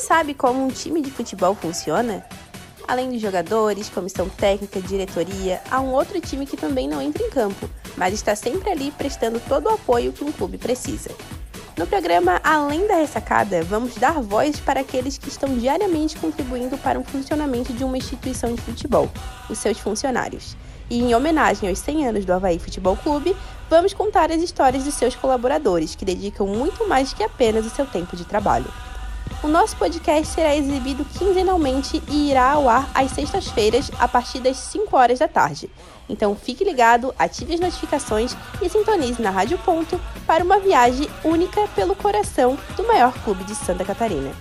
sabe como um time de futebol funciona? Além de jogadores, comissão técnica, diretoria, há um outro time que também não entra em campo, mas está sempre ali prestando todo o apoio que um clube precisa. No programa Além da Ressacada, vamos dar voz para aqueles que estão diariamente contribuindo para o funcionamento de uma instituição de futebol, os seus funcionários. E em homenagem aos 100 anos do Havaí Futebol Clube, vamos contar as histórias dos seus colaboradores, que dedicam muito mais que apenas o seu tempo de trabalho. O nosso podcast será exibido quinzenalmente e irá ao ar às sextas-feiras, a partir das 5 horas da tarde. Então fique ligado, ative as notificações e sintonize na Rádio Ponto para uma viagem única pelo coração do maior clube de Santa Catarina.